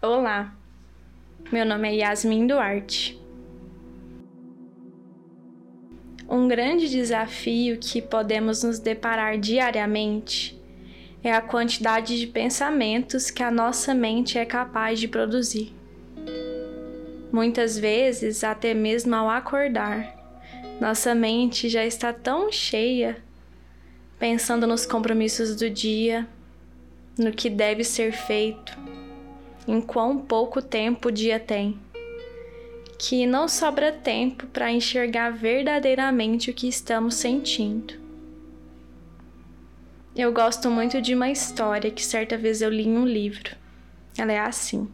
Olá, meu nome é Yasmin Duarte. Um grande desafio que podemos nos deparar diariamente é a quantidade de pensamentos que a nossa mente é capaz de produzir. Muitas vezes, até mesmo ao acordar, nossa mente já está tão cheia, pensando nos compromissos do dia, no que deve ser feito, em quão pouco tempo o dia tem que não sobra tempo para enxergar verdadeiramente o que estamos sentindo. Eu gosto muito de uma história que certa vez eu li em um livro. Ela é assim.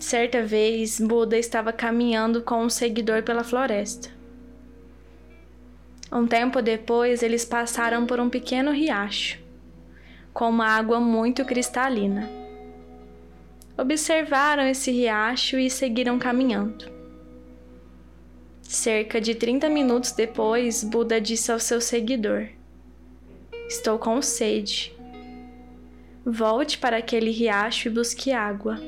Certa vez, Buda estava caminhando com um seguidor pela floresta. Um tempo depois, eles passaram por um pequeno riacho com uma água muito cristalina. Observaram esse riacho e seguiram caminhando. Cerca de 30 minutos depois, Buda disse ao seu seguidor: Estou com sede. Volte para aquele riacho e busque água.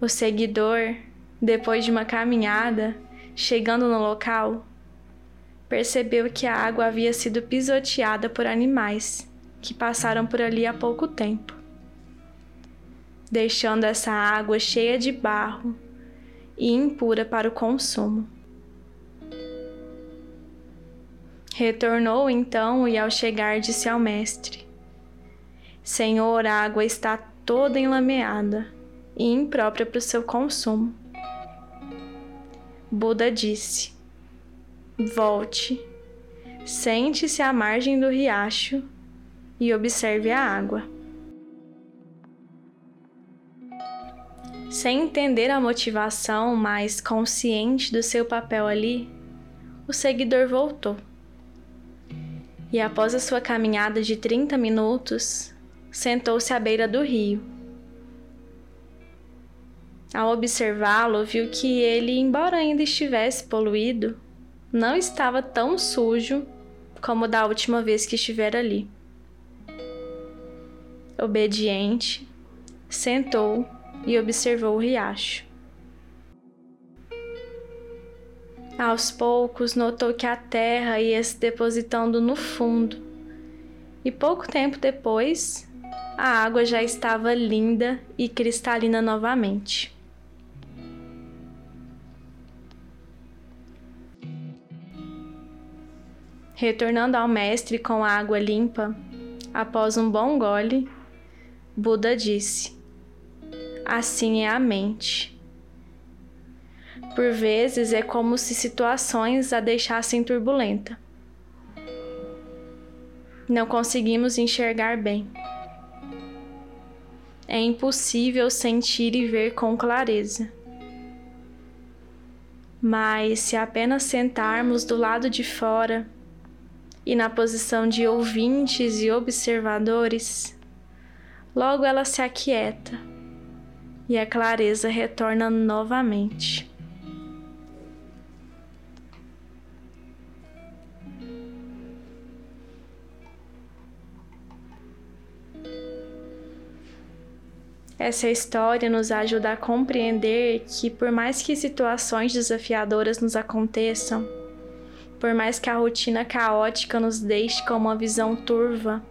O seguidor, depois de uma caminhada, chegando no local, percebeu que a água havia sido pisoteada por animais que passaram por ali há pouco tempo, deixando essa água cheia de barro e impura para o consumo. Retornou então e, ao chegar, disse ao mestre: Senhor, a água está toda enlameada e imprópria para o seu consumo. Buda disse: Volte, sente-se à margem do riacho e observe a água. Sem entender a motivação, mas consciente do seu papel ali, o seguidor voltou. E após a sua caminhada de 30 minutos, sentou-se à beira do rio. Ao observá-lo, viu que ele, embora ainda estivesse poluído, não estava tão sujo como da última vez que estivera ali obediente, sentou e observou o riacho. Aos poucos notou que a terra ia se depositando no fundo, e pouco tempo depois, a água já estava linda e cristalina novamente. Retornando ao mestre com a água limpa, após um bom gole, Buda disse: Assim é a mente. Por vezes é como se situações a deixassem turbulenta. Não conseguimos enxergar bem. É impossível sentir e ver com clareza. Mas se apenas sentarmos do lado de fora e na posição de ouvintes e observadores, Logo ela se aquieta e a clareza retorna novamente. Essa história nos ajuda a compreender que, por mais que situações desafiadoras nos aconteçam, por mais que a rotina caótica nos deixe com uma visão turva,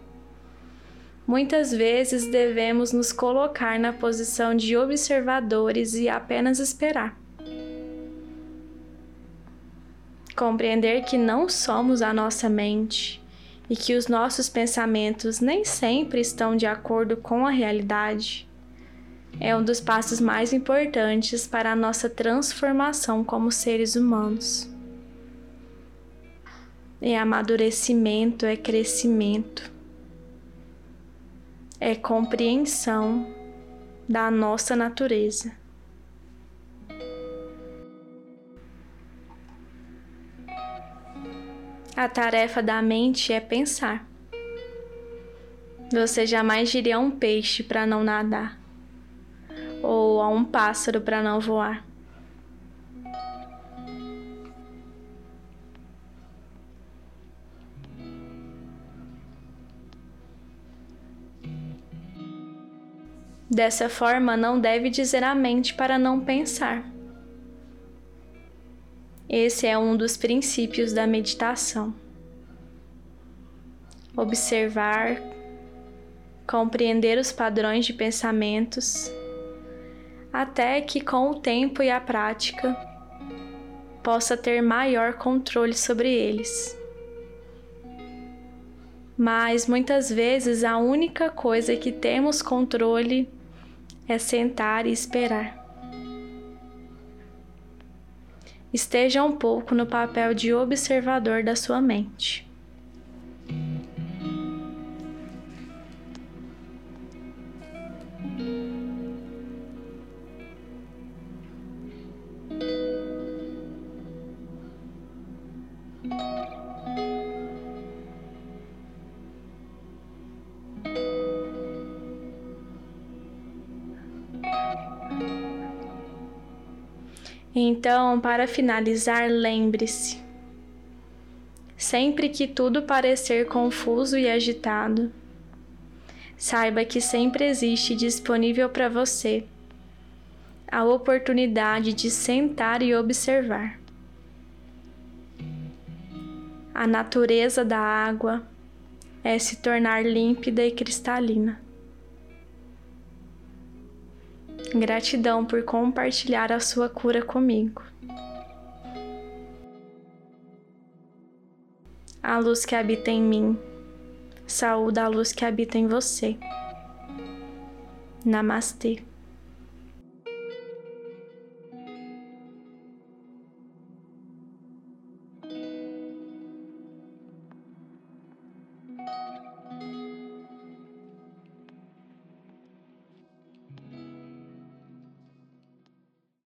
Muitas vezes devemos nos colocar na posição de observadores e apenas esperar. Compreender que não somos a nossa mente e que os nossos pensamentos nem sempre estão de acordo com a realidade é um dos passos mais importantes para a nossa transformação como seres humanos. É amadurecimento, é crescimento é compreensão da nossa natureza. A tarefa da mente é pensar. Você jamais diria a um peixe para não nadar, ou a um pássaro para não voar. Dessa forma, não deve dizer a mente para não pensar. Esse é um dos princípios da meditação. Observar, compreender os padrões de pensamentos, até que com o tempo e a prática possa ter maior controle sobre eles. Mas muitas vezes a única coisa que temos controle é sentar e esperar. Esteja um pouco no papel de observador da sua mente. Então, para finalizar, lembre-se: sempre que tudo parecer confuso e agitado, saiba que sempre existe disponível para você a oportunidade de sentar e observar. A natureza da água é se tornar límpida e cristalina. Gratidão por compartilhar a sua cura comigo. A luz que habita em mim, saúde a luz que habita em você. Namastê.